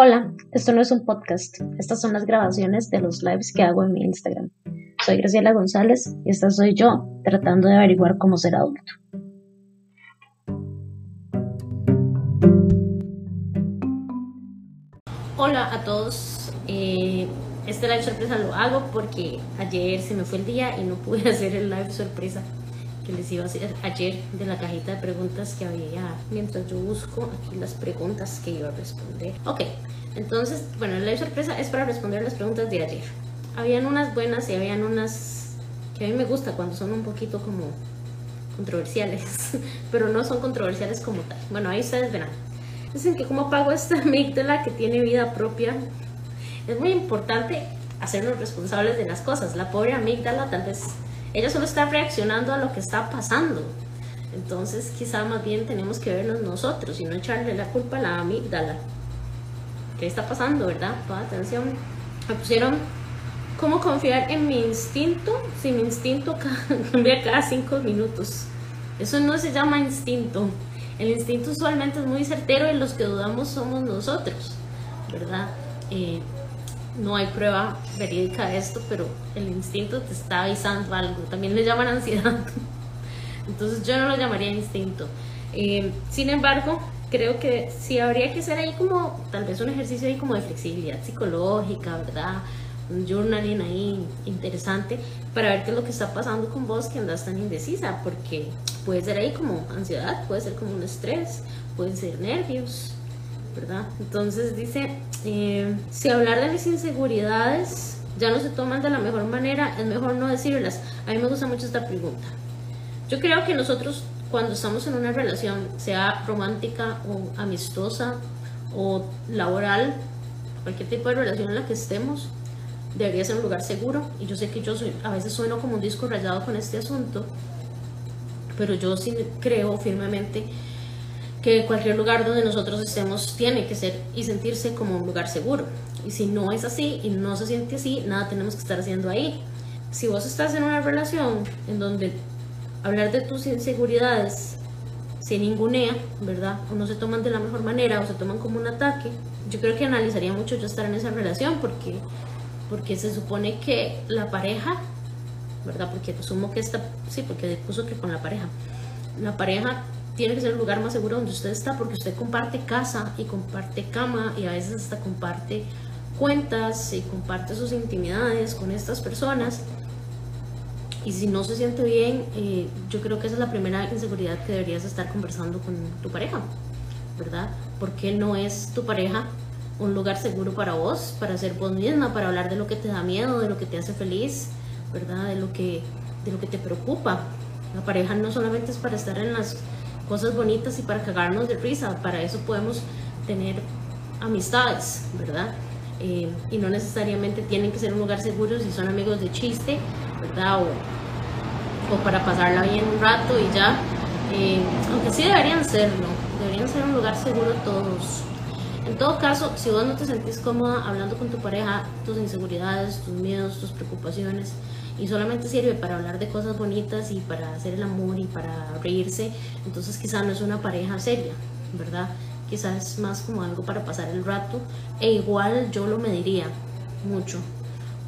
Hola, esto no es un podcast, estas son las grabaciones de los lives que hago en mi Instagram. Soy Graciela González y esta soy yo tratando de averiguar cómo ser adulto. Hola a todos, eh, este live sorpresa lo hago porque ayer se me fue el día y no pude hacer el live sorpresa que les iba a hacer ayer de la cajita de preguntas que había mientras yo busco aquí las preguntas que iba a responder. Ok, entonces, bueno, la sorpresa es para responder las preguntas de ayer. Habían unas buenas y habían unas que a mí me gusta cuando son un poquito como controversiales, pero no son controversiales como tal. Bueno, ahí ustedes verán. Dicen que como pago esta amígdala que tiene vida propia, es muy importante hacernos responsables de las cosas. La pobre amígdala tal vez ella solo está reaccionando a lo que está pasando. Entonces quizá más bien tenemos que vernos nosotros y no echarle la culpa a la amígdala. ¿Qué está pasando, verdad? Toda atención. Me pusieron cómo confiar en mi instinto si mi instinto cambia cada cinco minutos. Eso no se llama instinto. El instinto usualmente es muy certero y los que dudamos somos nosotros, ¿verdad? Eh, no hay prueba verídica de esto, pero el instinto te está avisando algo. También le llaman ansiedad. Entonces yo no lo llamaría instinto. Eh, sin embargo, creo que sí habría que hacer ahí como tal vez un ejercicio ahí como de flexibilidad psicológica, ¿verdad? Un journaling ahí interesante para ver qué es lo que está pasando con vos que andas tan indecisa, porque puede ser ahí como ansiedad, puede ser como un estrés, pueden ser nervios, ¿verdad? Entonces dice, eh, si hablar de mis inseguridades ya no se toman de la mejor manera, es mejor no decirlas. A mí me gusta mucho esta pregunta. Yo creo que nosotros cuando estamos en una relación, sea romántica o amistosa o laboral, cualquier tipo de relación en la que estemos, debería ser un lugar seguro. Y yo sé que yo soy, a veces sueno como un disco rayado con este asunto, pero yo sí creo firmemente que cualquier lugar donde nosotros estemos tiene que ser y sentirse como un lugar seguro. Y si no es así y no se siente así, nada tenemos que estar haciendo ahí. Si vos estás en una relación en donde hablar de tus inseguridades se ningunea, ¿verdad? O no se toman de la mejor manera o se toman como un ataque, yo creo que analizaría mucho yo estar en esa relación porque, porque se supone que la pareja, ¿verdad? Porque asumo que está, sí, porque puso que con la pareja, la pareja tiene que ser el lugar más seguro donde usted está porque usted comparte casa y comparte cama y a veces hasta comparte cuentas y comparte sus intimidades con estas personas. Y si no se siente bien, eh, yo creo que esa es la primera inseguridad que deberías estar conversando con tu pareja, ¿verdad? Porque no es tu pareja un lugar seguro para vos, para ser vos misma, para hablar de lo que te da miedo, de lo que te hace feliz, ¿verdad? De lo que, de lo que te preocupa. La pareja no solamente es para estar en las cosas bonitas y para cagarnos de risa. Para eso podemos tener amistades, ¿verdad? Eh, y no necesariamente tienen que ser un lugar seguro si son amigos de chiste, ¿verdad? O, o para pasarla bien un rato y ya. Eh, aunque sí deberían serlo, deberían ser un lugar seguro todos. En todo caso, si vos no te sentís cómoda hablando con tu pareja, tus inseguridades, tus miedos, tus preocupaciones, y solamente sirve para hablar de cosas bonitas y para hacer el amor y para reírse, entonces quizá no es una pareja seria, ¿verdad? Quizás es más como algo para pasar el rato e igual yo lo mediría mucho,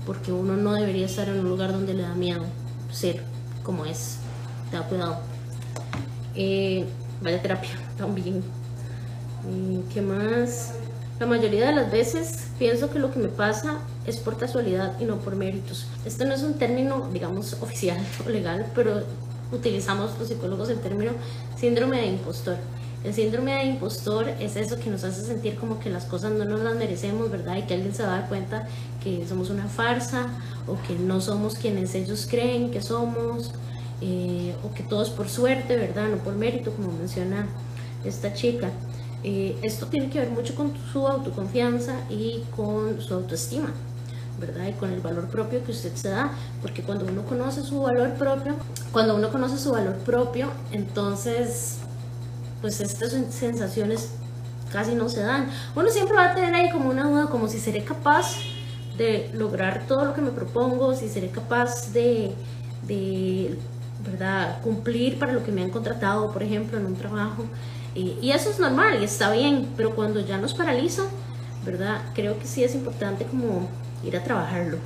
porque uno no debería estar en un lugar donde le da miedo ser como es, da cuidado. Eh, vaya terapia también. Eh, ¿Qué más? La mayoría de las veces pienso que lo que me pasa es por casualidad y no por méritos. Este no es un término, digamos, oficial o legal, pero utilizamos los psicólogos el término síndrome de impostor. El síndrome de impostor es eso que nos hace sentir como que las cosas no nos las merecemos, ¿verdad? Y que alguien se va a dar cuenta que somos una farsa o que no somos quienes ellos creen que somos, eh, o que todo es por suerte, ¿verdad? No por mérito, como menciona esta chica. Eh, esto tiene que ver mucho con su autoconfianza y con su autoestima. ¿Verdad? Y con el valor propio que usted se da, porque cuando uno conoce su valor propio, cuando uno conoce su valor propio, entonces, pues estas sensaciones casi no se dan. Uno siempre va a tener ahí como una duda, como si seré capaz de lograr todo lo que me propongo, si seré capaz de, ¿verdad? cumplir para lo que me han contratado, por ejemplo, en un trabajo. Y, y eso es normal y está bien, pero cuando ya nos paraliza, ¿verdad? Creo que sí es importante como ir a trabajarlo.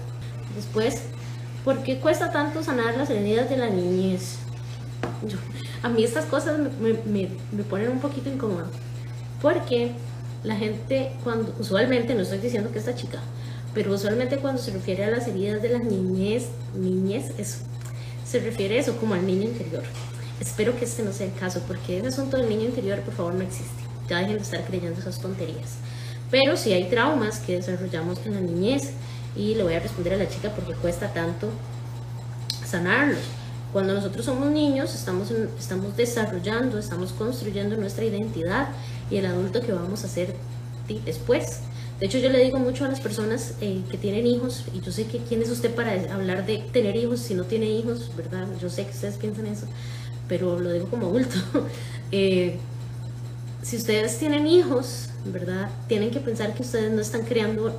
Después, ¿por qué cuesta tanto sanar las heridas de la niñez? a mí estas cosas me, me, me ponen un poquito incómoda. Porque la gente, cuando usualmente, no estoy diciendo que esta chica, pero usualmente cuando se refiere a las heridas de la niñez, niñez, eso, se refiere eso como al niño interior. Espero que este no sea el caso, porque ese asunto del niño interior, por favor, no existe. Ya dejen de estar creyendo esas tonterías. Pero si hay traumas que desarrollamos en la niñez, y le voy a responder a la chica porque cuesta tanto sanarlos. Cuando nosotros somos niños, estamos, estamos desarrollando, estamos construyendo nuestra identidad y el adulto que vamos a ser después. De hecho, yo le digo mucho a las personas eh, que tienen hijos, y yo sé que quién es usted para hablar de tener hijos si no tiene hijos, ¿verdad? Yo sé que ustedes piensan eso, pero lo digo como adulto. Eh, si ustedes tienen hijos, ¿verdad? Tienen que pensar que ustedes no están creando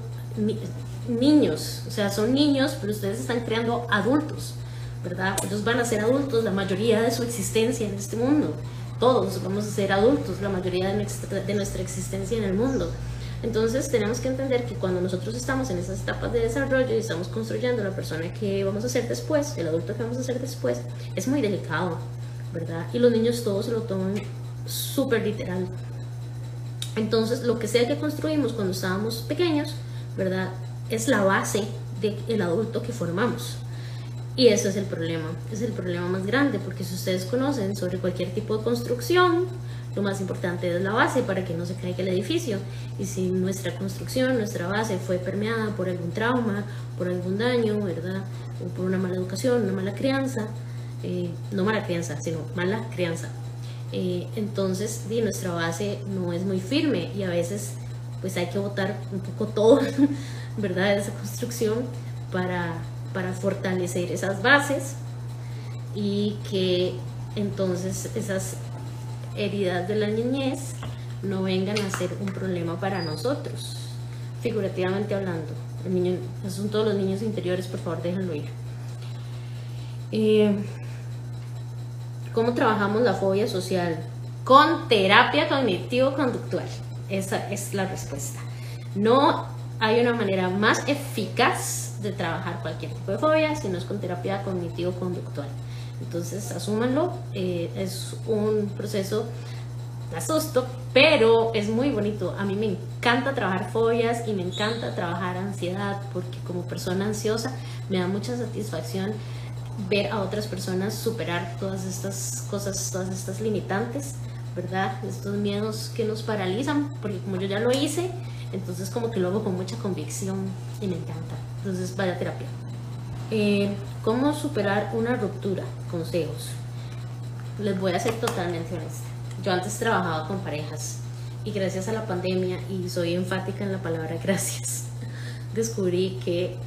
niños, o sea, son niños, pero ustedes están creando adultos, ¿verdad? Ellos van a ser adultos la mayoría de su existencia en este mundo. Todos vamos a ser adultos la mayoría de nuestra, de nuestra existencia en el mundo. Entonces tenemos que entender que cuando nosotros estamos en esas etapas de desarrollo y estamos construyendo la persona que vamos a ser después, el adulto que vamos a ser después, es muy delicado, ¿verdad? Y los niños todos lo toman súper literal. Entonces, lo que sea que construimos cuando estábamos pequeños, ¿verdad? Es la base del adulto que formamos. Y ese es el problema, es el problema más grande, porque si ustedes conocen sobre cualquier tipo de construcción, lo más importante es la base para que no se caiga el edificio. Y si nuestra construcción, nuestra base fue permeada por algún trauma, por algún daño, ¿verdad? O por una mala educación, una mala crianza, eh, no mala crianza, sino mala crianza. Eh, entonces, di, nuestra base no es muy firme y a veces pues hay que botar un poco todo, ¿verdad? Esa construcción para, para fortalecer esas bases y que entonces esas heridas de la niñez no vengan a ser un problema para nosotros, figurativamente hablando. El niño, son todos los niños interiores, por favor, déjenlo ir. Eh, ¿Cómo trabajamos la fobia social? Con terapia cognitivo-conductual. Esa es la respuesta. No hay una manera más eficaz de trabajar cualquier tipo de fobia si no es con terapia cognitivo-conductual. Entonces, asúmanlo, eh, es un proceso de asusto, pero es muy bonito. A mí me encanta trabajar fobias y me encanta trabajar ansiedad, porque como persona ansiosa me da mucha satisfacción ver a otras personas superar todas estas cosas, todas estas limitantes, ¿verdad? Estos miedos que nos paralizan, porque como yo ya lo hice, entonces como que lo hago con mucha convicción y me encanta. Entonces vaya terapia. Eh, ¿Cómo superar una ruptura? Consejos. Les voy a ser totalmente honesta. Yo antes trabajaba con parejas y gracias a la pandemia, y soy enfática en la palabra gracias, descubrí que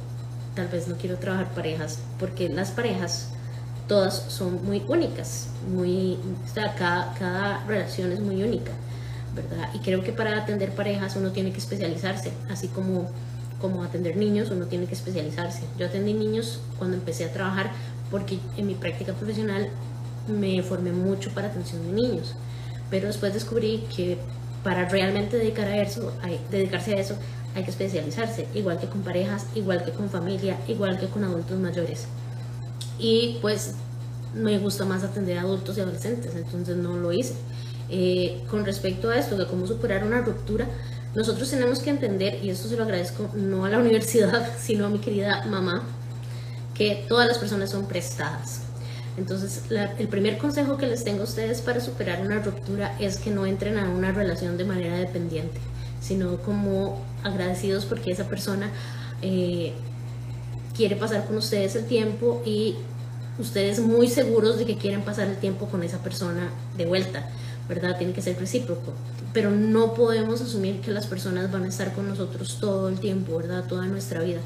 tal vez no quiero trabajar parejas porque las parejas todas son muy únicas, muy, cada, cada relación es muy única, ¿verdad? Y creo que para atender parejas uno tiene que especializarse, así como como atender niños, uno tiene que especializarse. Yo atendí niños cuando empecé a trabajar porque en mi práctica profesional me formé mucho para atención de niños, pero después descubrí que para realmente dedicar a eso, dedicarse a eso hay que especializarse, igual que con parejas, igual que con familia, igual que con adultos mayores. Y pues me gusta más atender a adultos y adolescentes, entonces no lo hice. Eh, con respecto a esto, de cómo superar una ruptura, nosotros tenemos que entender, y esto se lo agradezco no a la universidad, sino a mi querida mamá, que todas las personas son prestadas. Entonces, el primer consejo que les tengo a ustedes para superar una ruptura es que no entren a una relación de manera dependiente, sino como agradecidos porque esa persona eh, quiere pasar con ustedes el tiempo y ustedes muy seguros de que quieren pasar el tiempo con esa persona de vuelta, ¿verdad? Tiene que ser recíproco pero no podemos asumir que las personas van a estar con nosotros todo el tiempo, ¿verdad? Toda nuestra vida.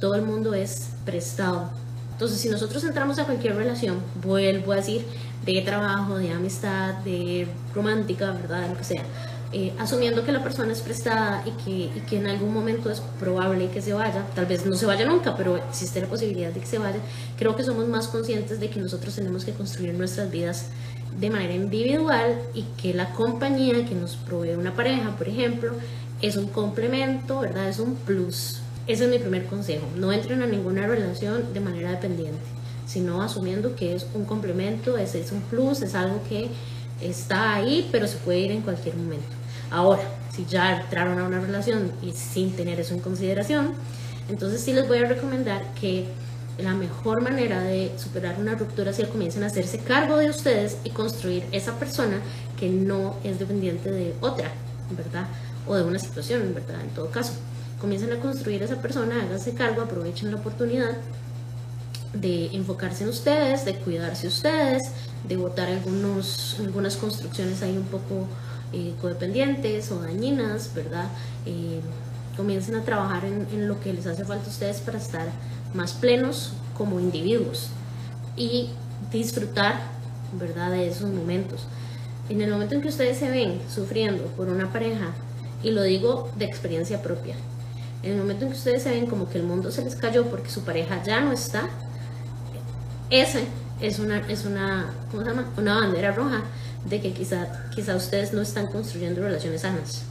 Todo el mundo es prestado. Entonces, si nosotros entramos a cualquier relación, vuelvo a decir, de trabajo, de amistad, de romántica, ¿verdad? Lo que sea, eh, asumiendo que la persona es prestada y que, en algún momento es probable que se vaya, tal vez no se vaya nunca, pero existe la posibilidad de que se vaya, creo que somos más conscientes de que nosotros tenemos que construir nuestras vidas de manera individual y que la compañía que nos provee una pareja, por ejemplo, es un complemento, ¿verdad? Es un plus. Ese es mi primer consejo. No entren a ninguna relación de manera dependiente, sino asumiendo que es un complemento, es un plus, es algo que está ahí, pero se puede ir en cualquier momento. Ahora, si ya entraron a una relación y sin tener eso en consideración, entonces sí les voy a recomendar que la mejor manera de superar una ruptura es que comiencen a hacerse cargo de ustedes y construir esa persona que no es dependiente de otra, ¿verdad? O de una situación, ¿verdad? En todo caso, comiencen a construir esa persona, háganse cargo, aprovechen la oportunidad de enfocarse en ustedes, de cuidarse ustedes, de votar algunos, algunas construcciones ahí un poco eh, codependientes o dañinas, ¿verdad? Eh, comiencen a trabajar en, lo que les hace falta a ustedes para estar más plenos como individuos y disfrutar, ¿verdad? De esos momentos. En el momento en que ustedes se ven sufriendo por una pareja, y lo digo de experiencia propia, en el momento en que ustedes se ven como que el mundo se les cayó porque su pareja ya no está, ese es una, es una, ¿cómo se llama? una bandera roja de que quizá, quizá ustedes no están construyendo relaciones sanas.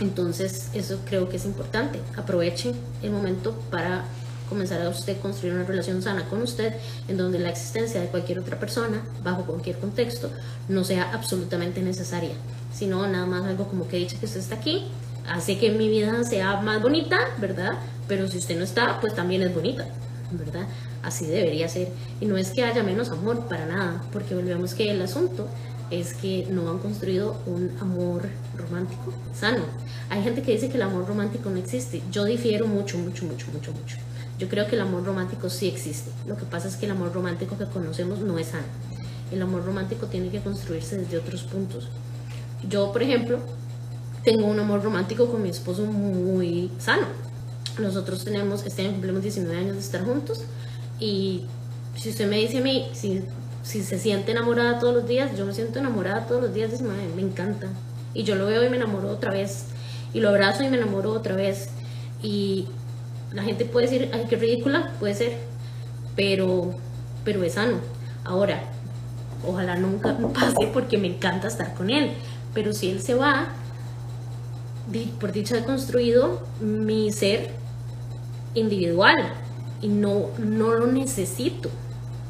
Entonces, eso creo que es importante. Aprovechen el momento para comenzar a usted construir una relación sana con usted, en donde la existencia de cualquier otra persona, bajo cualquier contexto, no sea absolutamente necesaria, sino nada más algo como que dicha que usted está aquí, hace que mi vida sea más bonita, ¿verdad? Pero si usted no está, pues también es bonita, ¿verdad? Así debería ser. Y no es que haya menos amor, para nada, porque volvemos que el asunto es que no han construido un amor romántico sano. Hay gente que dice que el amor romántico no existe. Yo difiero mucho, mucho, mucho, mucho, mucho. Yo creo que el amor romántico sí existe. Lo que pasa es que el amor romántico que conocemos no es sano. El amor romántico tiene que construirse desde otros puntos. Yo, por ejemplo, tengo un amor romántico con mi esposo muy sano. Nosotros tenemos, este año cumplimos 19 años de estar juntos y si usted me dice a mí si, si se siente enamorada todos los días, yo me siento enamorada todos los días, de me encanta. Y yo lo veo y me enamoro otra vez. Y lo abrazo y me enamoro otra vez. Y la gente puede decir, ay, qué ridícula, puede ser, pero, pero es sano. Ahora, ojalá nunca pase porque me encanta estar con él, pero si él se va, por dicha he construido mi ser individual y no, no lo necesito.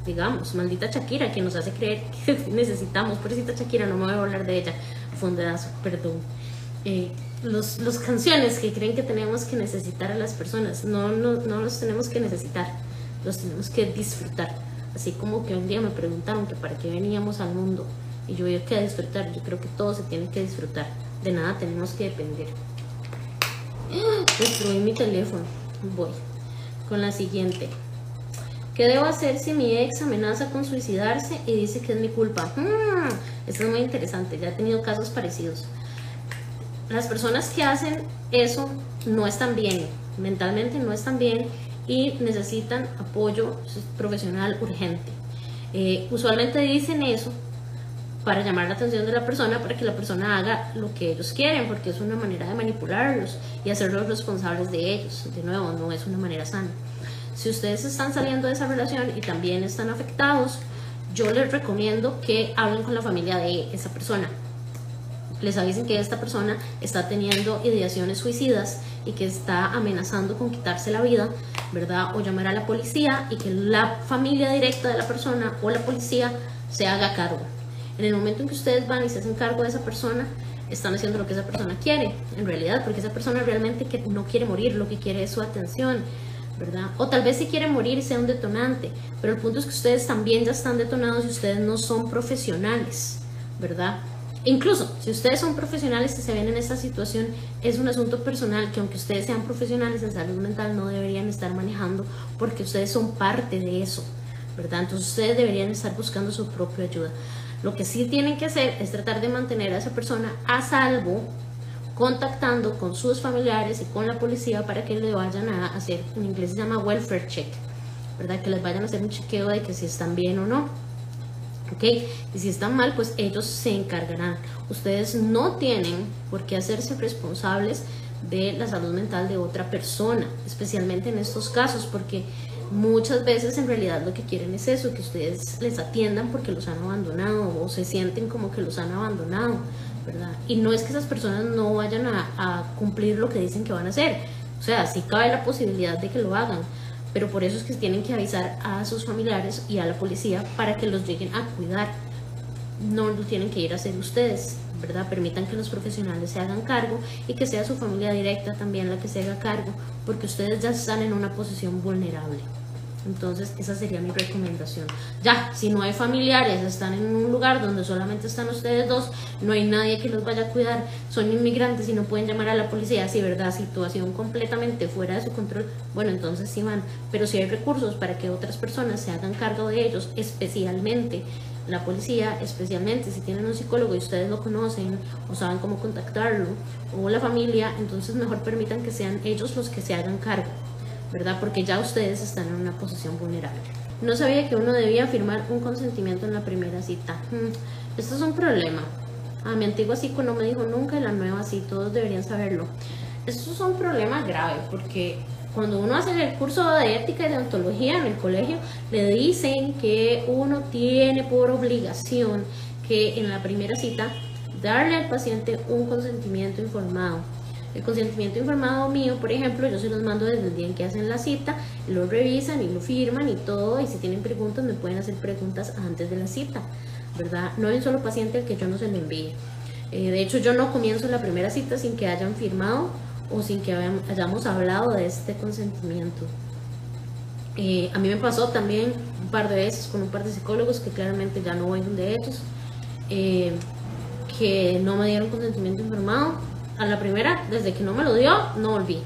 Digamos, maldita Shakira que nos hace creer que necesitamos, pobrecita Shakira, no me voy a hablar de ella, fondeazo, perdón. Eh, los, canciones que creen que tenemos que necesitar a las personas. No, no, no los tenemos que necesitar, los tenemos que disfrutar. Así como que un día me preguntaron que para qué veníamos al mundo y yo había que disfrutar. Yo creo que todo se tiene que disfrutar. De nada tenemos que depender. Destruí mi teléfono. Voy con la siguiente. ¿Qué debo hacer si mi ex amenaza con suicidarse y dice que es mi culpa? Hmm, esto es muy interesante. Ya he tenido casos parecidos las personas que hacen eso no están bien, mentalmente no están bien y necesitan apoyo profesional urgente. Eh, usualmente dicen eso para llamar la atención de la persona, para que la persona haga lo que ellos quieren, porque es una manera de manipularlos y hacerlos responsables de ellos. De nuevo, no es una manera sana. Si ustedes están saliendo de esa relación y también están afectados, yo les recomiendo que hablen con la familia de esa persona les avisen que esta persona está teniendo ideaciones suicidas y que está amenazando con quitarse la vida, ¿verdad? O llamar a la policía y que la familia directa de la persona o la policía se haga cargo. En el momento en que ustedes van y se hacen cargo de esa persona, están haciendo lo que esa persona quiere, en realidad, porque esa persona realmente que no quiere morir, lo que quiere es su atención, ¿verdad? O tal vez si quiere morir sea un detonante, pero el punto es que ustedes también ya están detonados y ustedes no son profesionales, ¿verdad? Incluso si ustedes son profesionales y se ven en esta situación, es un asunto personal que aunque ustedes sean profesionales en salud mental no deberían estar manejando porque ustedes son parte de eso, ¿verdad? Entonces ustedes deberían estar buscando su propia ayuda. Lo que sí tienen que hacer es tratar de mantener a esa persona a salvo, contactando con sus familiares y con la policía para que le vayan a hacer, en inglés se llama welfare check, ¿verdad? Que les vayan a hacer un chequeo de que si están bien o no. ¿ok? Y si están mal, pues ellos se encargarán. Ustedes no tienen por qué hacerse responsables de la salud mental de otra persona, especialmente en estos casos, porque muchas veces en realidad lo que quieren es eso, que ustedes les atiendan porque los han abandonado o se sienten como que los han abandonado, ¿verdad? Y no es que esas personas no vayan a, a cumplir lo que dicen que van a hacer, o sea, sí cabe la posibilidad de que lo hagan, pero por eso es que tienen que avisar a sus familiares y a la policía para que los lleguen a cuidar. No lo tienen que ir a hacer ustedes, ¿verdad? Permitan que los profesionales se hagan cargo y que sea su familia directa también la que se haga cargo, porque ustedes ya están en una posición vulnerable. Entonces, esa sería mi recomendación. Ya, si no hay familiares, están en un lugar donde solamente están ustedes dos, no hay nadie que los vaya a cuidar, son inmigrantes y no pueden llamar a la policía, si verdad, situación completamente fuera de su control, bueno, entonces sí van. Pero si hay recursos para que otras personas se hagan cargo de ellos, especialmente la policía, especialmente si tienen un psicólogo y ustedes lo conocen o saben cómo contactarlo, o la familia, entonces mejor permitan que sean ellos los que se hagan cargo. Porque ya ustedes están en una posición vulnerable. No sabía que uno debía firmar un consentimiento en la primera cita. Hmm, esto es un problema. A mi antigua psico no me dijo nunca y la nueva sí, todos deberían saberlo. Esto es un problema grave porque cuando uno hace el curso de ética y de ontología en el colegio, le dicen que uno tiene por obligación que en la primera cita darle al paciente un consentimiento informado el consentimiento informado mío, por ejemplo, yo se los mando desde el día en que hacen la cita, lo revisan y lo firman y todo, y si tienen preguntas me pueden hacer preguntas antes de la cita, ¿verdad? No hay un solo paciente al que yo no se lo envíe. Eh, de hecho, yo no comienzo la primera cita sin que hayan firmado o sin que hayamos hablado de este consentimiento. Eh, a mí me pasó también un par de veces con un par de psicólogos que claramente ya no voy donde ellos, eh, que no me dieron consentimiento informado a la primera, desde que no me lo dio, no volví.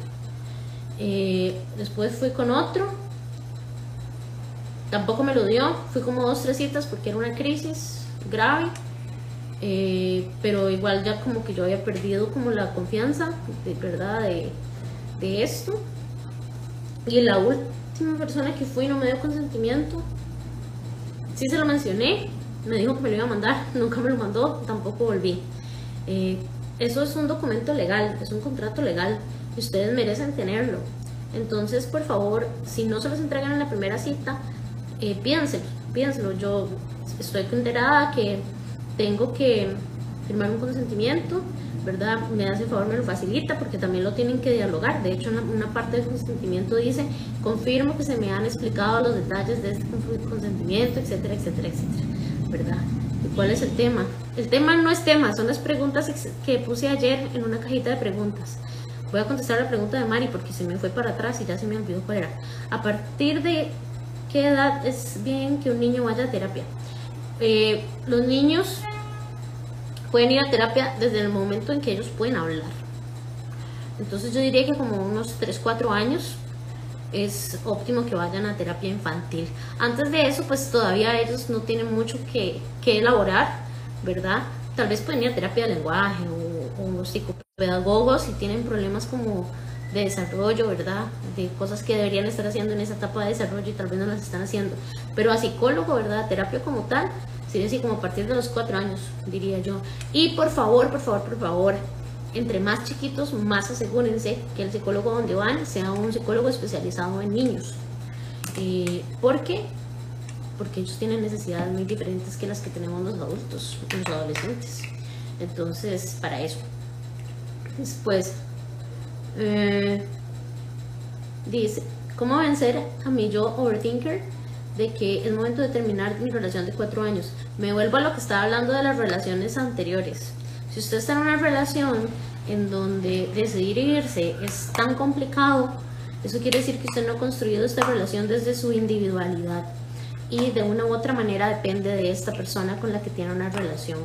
Eh, después fui con otro, tampoco me lo dio, fui como dos, tres citas porque era una crisis grave, eh, pero igual ya como que yo había perdido como la confianza, de verdad, de, de esto. Y la última persona que fui no me dio consentimiento, sí se lo mencioné, me dijo que me lo iba a mandar, nunca me lo mandó, tampoco volví. Eh, eso es un documento legal, es un contrato legal y ustedes merecen tenerlo. Entonces, por favor, si no se los entregan en la primera cita, eh, piénselo. Yo estoy enterada que tengo que firmar un consentimiento, ¿verdad? Me hace favor, me lo facilita porque también lo tienen que dialogar. De hecho, una, una parte del consentimiento dice, confirmo que se me han explicado los detalles de este consentimiento, etcétera, etcétera, etcétera, ¿verdad? Cuál es el tema? El tema no es tema, son las preguntas que puse ayer en una cajita de preguntas. Voy a contestar la pregunta de Mari porque se me fue para atrás y ya se me olvidó cuál era. ¿A partir de qué edad es bien que un niño vaya a terapia? Eh, los niños pueden ir a terapia desde el momento en que ellos pueden hablar. Entonces yo diría que como unos 3, 4 años es óptimo que vayan a terapia infantil. Antes de eso, pues todavía ellos no tienen mucho que, elaborar, ¿verdad? Tal vez pueden ir a terapia de lenguaje o, o psicopedagogos si tienen problemas como de desarrollo, ¿verdad? De cosas que deberían estar haciendo en esa etapa de desarrollo y tal vez no las están haciendo. Pero a psicólogo, ¿verdad? Terapia como tal, sería así como a partir de los cuatro años, diría yo. Y por favor, por favor, por favor, entre más chiquitos, más asegúrense que el psicólogo donde van sea un psicólogo especializado en niños. Eh, ¿Por qué? Porque ellos tienen necesidades muy diferentes que las que tenemos los adultos, los adolescentes. Entonces, para eso. Después, eh, dice, ¿cómo vencer a mi yo overthinker? de que es momento de terminar mi relación de cuatro años. Me vuelvo a lo que estaba hablando de las relaciones anteriores. Si usted está en una relación en donde decidir irse es tan complicado, eso quiere decir que usted no ha construido esta relación desde su individualidad y de una u otra manera depende de esta persona con la que tiene una relación.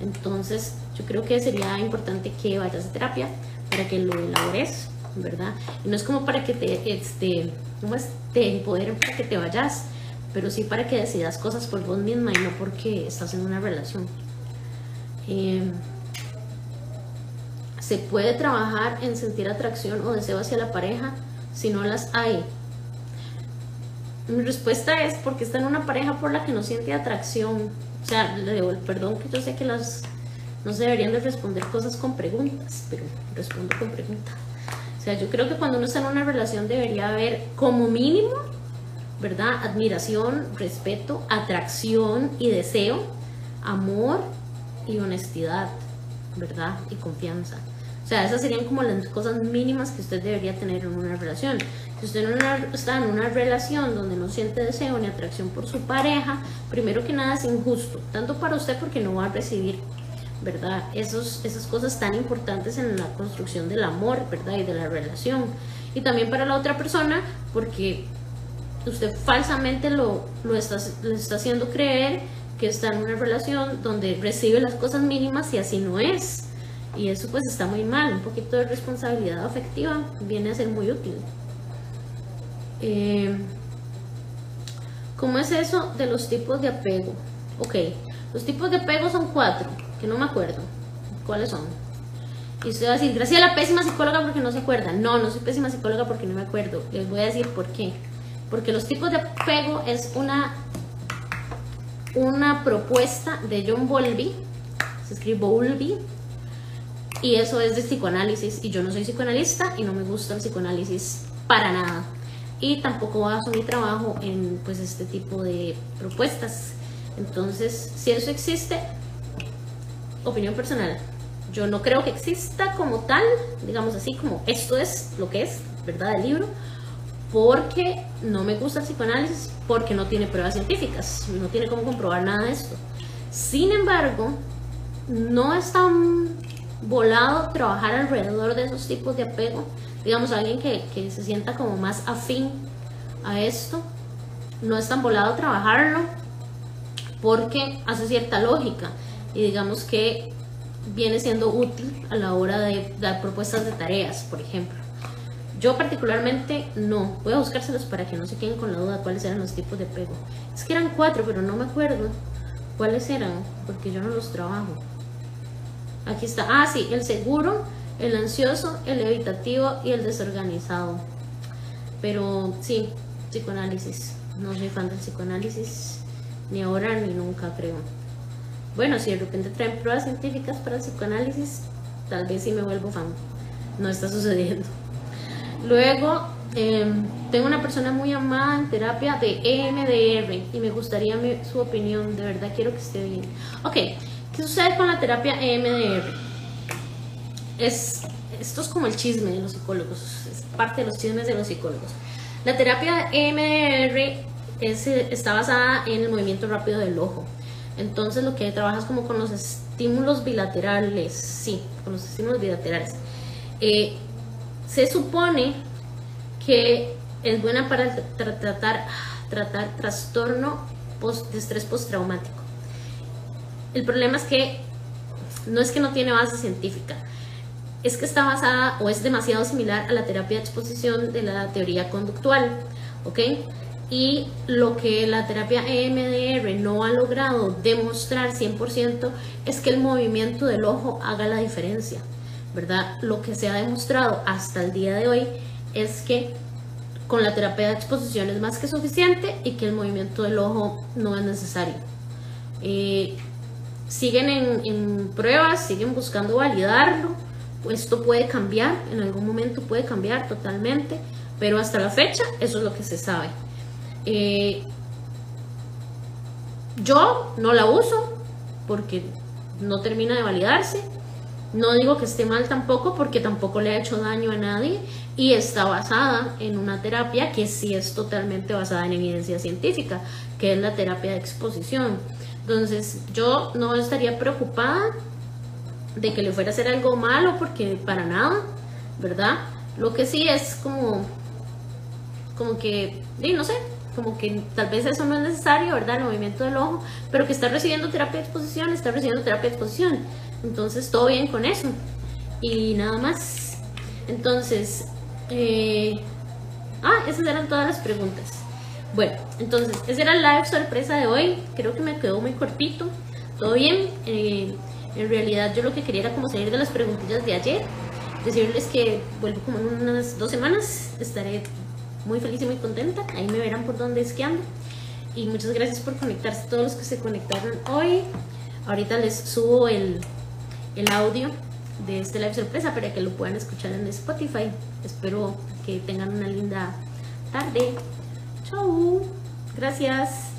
Entonces, yo creo que sería importante que vayas a terapia para que lo elabores, ¿verdad? Y no es como para que te, este, ¿cómo es? Te empoderen para que te vayas, pero sí para que decidas cosas por vos misma y no porque estás en una relación. Em, se puede trabajar en sentir atracción o deseo hacia la pareja si no las hay. Mi respuesta es porque está en una pareja por la que no siente atracción. O sea, le digo, perdón que yo sé que las no se deberían de responder cosas con preguntas, pero respondo con preguntas. O sea, yo creo que cuando uno está en una relación debería haber como mínimo ¿verdad? Admiración, respeto, atracción y deseo, amor y honestidad, ¿verdad? Y confianza. O sea, esas serían como las cosas mínimas que usted debería tener en una relación. Si usted no está en una relación donde no siente deseo ni atracción por su pareja, primero que nada es injusto, tanto para usted porque no va a recibir, ¿verdad? Esos, esas cosas tan importantes en la construcción del amor, ¿verdad? Y de la relación. Y también para la otra persona porque usted falsamente lo, lo está, está haciendo creer que está en una relación donde recibe las cosas mínimas y así no es. Y eso pues está muy mal, un poquito de responsabilidad afectiva viene a ser muy útil. Eh, ¿Cómo es eso de los tipos de apego? Ok, los tipos de apego son cuatro, que no me acuerdo. ¿Cuáles son? Y usted va a decir, gracias a la pésima psicóloga porque no se acuerda. No, no soy pésima psicóloga porque no me acuerdo. Les voy a decir por qué. Porque los tipos de apego es una, una propuesta de John Bowlby. Se escribe Bowlby y eso es de psicoanálisis. Y yo no soy psicoanalista y no me gusta el psicoanálisis para nada. Y tampoco baso mi trabajo en pues este tipo de propuestas. Entonces, si eso existe, opinión personal. Yo no creo que exista como tal, digamos así, como esto es lo que es, ¿verdad? El libro, porque no me gusta el psicoanálisis, porque no tiene pruebas científicas, no tiene cómo comprobar nada de esto. Sin embargo, no es tan volado trabajar alrededor de esos tipos de apego. Digamos, alguien que, que se sienta como más afín a esto, no es tan volado trabajarlo porque hace cierta lógica y digamos que viene siendo útil a la hora de dar propuestas de tareas, por ejemplo. Yo particularmente no. Voy a buscárselos para que no se queden con la duda cuáles eran los tipos de apego. Es que eran cuatro, pero no me acuerdo cuáles eran, porque yo no los trabajo. Aquí está. Ah, sí, el seguro, el ansioso, el evitativo y el desorganizado. Pero sí, psicoanálisis. No soy fan del psicoanálisis, ni ahora ni nunca creo. Bueno, si de repente traen pruebas científicas para el psicoanálisis, tal vez sí me vuelvo fan. No está sucediendo. Luego, em, tengo una persona muy amada en terapia de EMDR y me gustaría su opinión. De verdad quiero que esté bien. Ok, ¿Qué sucede con la terapia EMDR? Es, esto es como el chisme de los psicólogos, es parte de los chismes de los psicólogos. La terapia EMDR es, está basada en el movimiento rápido del ojo. Entonces lo que trabajas como con los estímulos bilaterales, sí, con los estímulos bilaterales. Eh, se supone que es buena para tratar, tratar trastorno post, de estrés postraumático. El problema es que no es que no tiene base científica, es que está basada o es demasiado similar a la terapia de exposición de la teoría conductual, ¿ok? Y lo que la terapia EMDR no ha logrado demostrar 100% es que el movimiento del ojo haga la diferencia, ¿verdad? Lo que se ha demostrado hasta el día de hoy es que con la terapia de exposición es más que suficiente y que el movimiento del ojo no es necesario. Eh, siguen en, pruebas, siguen buscando validarlo. Esto puede cambiar, en algún momento puede cambiar totalmente, pero hasta la fecha eso es lo que se sabe. Eh, yo no la uso porque no termina de validarse. No digo que esté mal tampoco porque tampoco le ha hecho daño a nadie y está basada en una terapia que sí es totalmente basada en evidencia científica, que es la terapia de exposición. Entonces yo no estaría preocupada de que le fuera a hacer algo malo porque para nada, ¿verdad? Lo que sí es como, como que, no sé, como que tal vez eso no es necesario, ¿verdad? El movimiento del ojo, pero que está recibiendo terapia de exposición, está recibiendo terapia de exposición. Entonces todo bien con eso. Y nada más. Entonces, eh, ah, esas eran todas las preguntas. Bueno, entonces, ese era el live sorpresa de hoy. Creo que me quedó muy cortito. Todo bien. Eh, en realidad, yo lo que quería era como salir de las preguntillas de ayer. Decirles que vuelvo como en unas dos semanas. Estaré muy feliz y muy contenta. Ahí me verán por dónde esquiando. Y muchas gracias por conectarse, todos los que se conectaron hoy. Ahorita les subo el, el audio de este live sorpresa para que lo puedan escuchar en Spotify. Espero que tengan una linda tarde. Chau. Gracias.